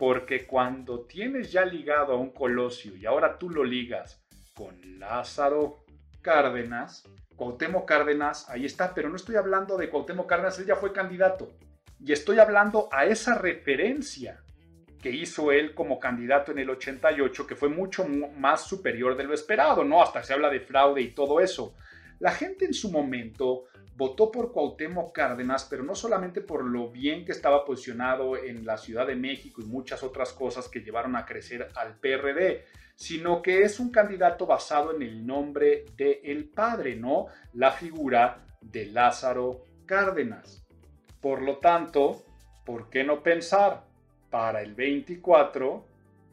Speaker 1: Porque cuando tienes ya ligado a un Colosio y ahora tú lo ligas con Lázaro Cárdenas, Cuauhtémoc Cárdenas, ahí está, pero no estoy hablando de Cuauhtémoc Cárdenas, él ya fue candidato. Y estoy hablando a esa referencia que hizo él como candidato en el 88, que fue mucho más superior de lo esperado, ¿no? Hasta se habla de fraude y todo eso. La gente en su momento votó por Cuauhtémoc Cárdenas, pero no solamente por lo bien que estaba posicionado en la Ciudad de México y muchas otras cosas que llevaron a crecer al PRD, sino que es un candidato basado en el nombre del el padre, ¿no? La figura de Lázaro Cárdenas. Por lo tanto, ¿por qué no pensar para el 24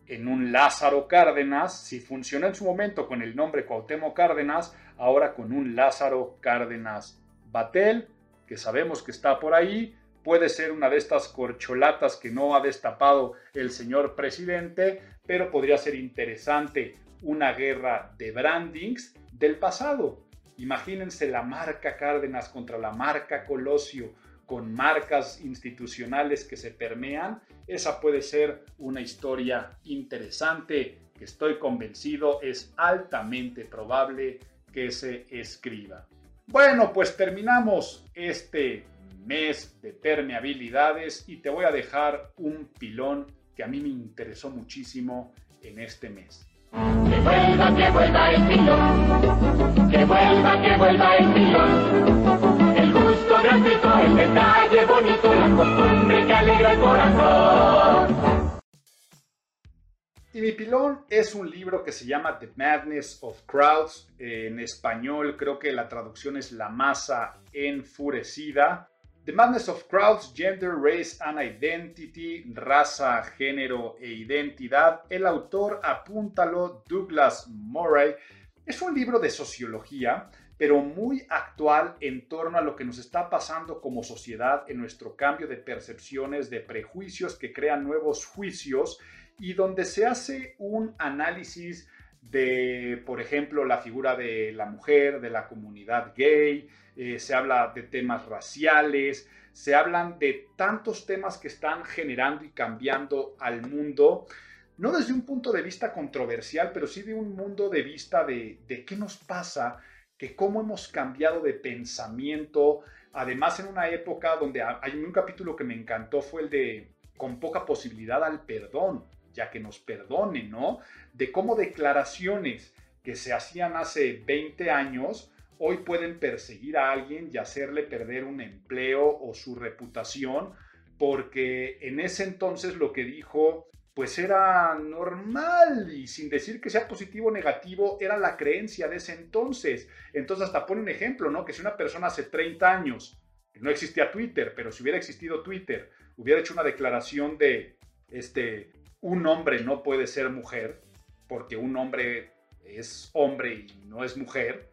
Speaker 1: en un Lázaro Cárdenas, si funcionó en su momento con el nombre Cuauhtémoc Cárdenas, ahora con un Lázaro Cárdenas Batel, que sabemos que está por ahí, puede ser una de estas corcholatas que no ha destapado el señor presidente, pero podría ser interesante una guerra de brandings del pasado. Imagínense la marca Cárdenas contra la marca Colosio, con marcas institucionales que se permean. Esa puede ser una historia interesante que estoy convencido es altamente probable que se escriba. Bueno, pues terminamos este mes de permeabilidades y te voy a dejar un pilón que a mí me interesó muchísimo en este mes. Que vuelva, que vuelva el pilón. Que vuelva, que vuelva el pilón. El detalle bonito, la costumbre que alegra el corazón. Y mi pilón es un libro que se llama The Madness of Crowds. En español creo que la traducción es La masa enfurecida. The Madness of Crowds, Gender, Race and Identity, raza, género e identidad. El autor, apúntalo, Douglas Murray. Es un libro de sociología, pero muy actual en torno a lo que nos está pasando como sociedad en nuestro cambio de percepciones, de prejuicios que crean nuevos juicios y donde se hace un análisis de, por ejemplo, la figura de la mujer, de la comunidad gay, eh, se habla de temas raciales, se hablan de tantos temas que están generando y cambiando al mundo, no desde un punto de vista controversial, pero sí de un mundo de vista de, de qué nos pasa, que cómo hemos cambiado de pensamiento, además en una época donde hay un capítulo que me encantó, fue el de con poca posibilidad al perdón, ya que nos perdone, ¿no? De cómo declaraciones que se hacían hace 20 años hoy pueden perseguir a alguien y hacerle perder un empleo o su reputación, porque en ese entonces lo que dijo pues era normal y sin decir que sea positivo o negativo, era la creencia de ese entonces. Entonces hasta pone un ejemplo, ¿no? Que si una persona hace 30 años, no existía Twitter, pero si hubiera existido Twitter, hubiera hecho una declaración de, este, un hombre no puede ser mujer, porque un hombre es hombre y no es mujer,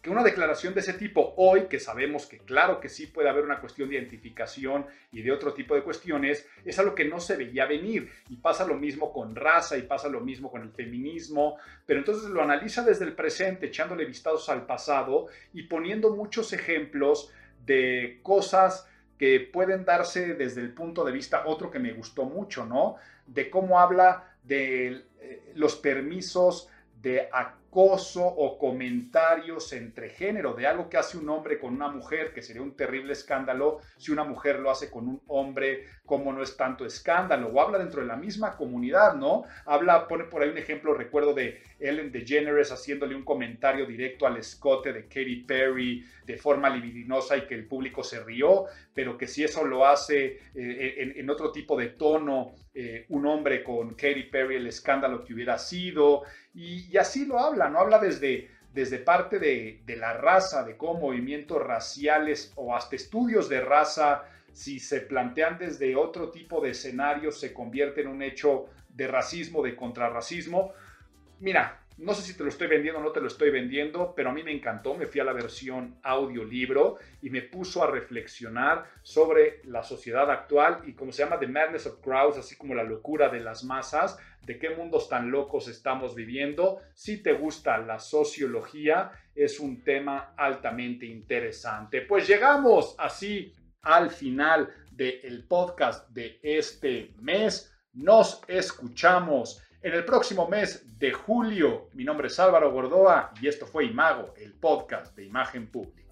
Speaker 1: que una declaración de ese tipo hoy, que sabemos que claro que sí puede haber una cuestión de identificación y de otro tipo de cuestiones, es algo que no se veía venir. Y pasa lo mismo con raza y pasa lo mismo con el feminismo, pero entonces lo analiza desde el presente, echándole vistazos al pasado y poniendo muchos ejemplos de cosas que pueden darse desde el punto de vista, otro que me gustó mucho, ¿no? De cómo habla de eh, los permisos de acoso o comentarios entre género, de algo que hace un hombre con una mujer, que sería un terrible escándalo, si una mujer lo hace con un hombre, como no es tanto escándalo, o habla dentro de la misma comunidad, ¿no? Habla, pone por ahí un ejemplo, recuerdo de Ellen DeGeneres haciéndole un comentario directo al escote de Katy Perry de forma libidinosa y que el público se rió, pero que si eso lo hace eh, en, otro tipo de tono, eh, un hombre con Katy Perry, el escándalo que hubiera sido, y, así lo habla, ¿no? Habla desde, desde parte de, de, la raza, de cómo movimientos raciales o hasta estudios de raza, si se plantean desde otro tipo de escenarios, se convierte en un hecho de racismo, de contrarracismo. Mira, no sé si te lo estoy vendiendo o no te lo estoy vendiendo, pero a mí me encantó. Me fui a la versión audiolibro y me puso a reflexionar sobre la sociedad actual y como se llama The Madness of Crowds, así como la locura de las masas, de qué mundos tan locos estamos viviendo. Si te gusta la sociología, es un tema altamente interesante. Pues llegamos así al final del podcast de este mes. Nos escuchamos en el próximo mes de julio. Mi nombre es Álvaro Gordoa y esto fue Imago, el podcast de imagen pública.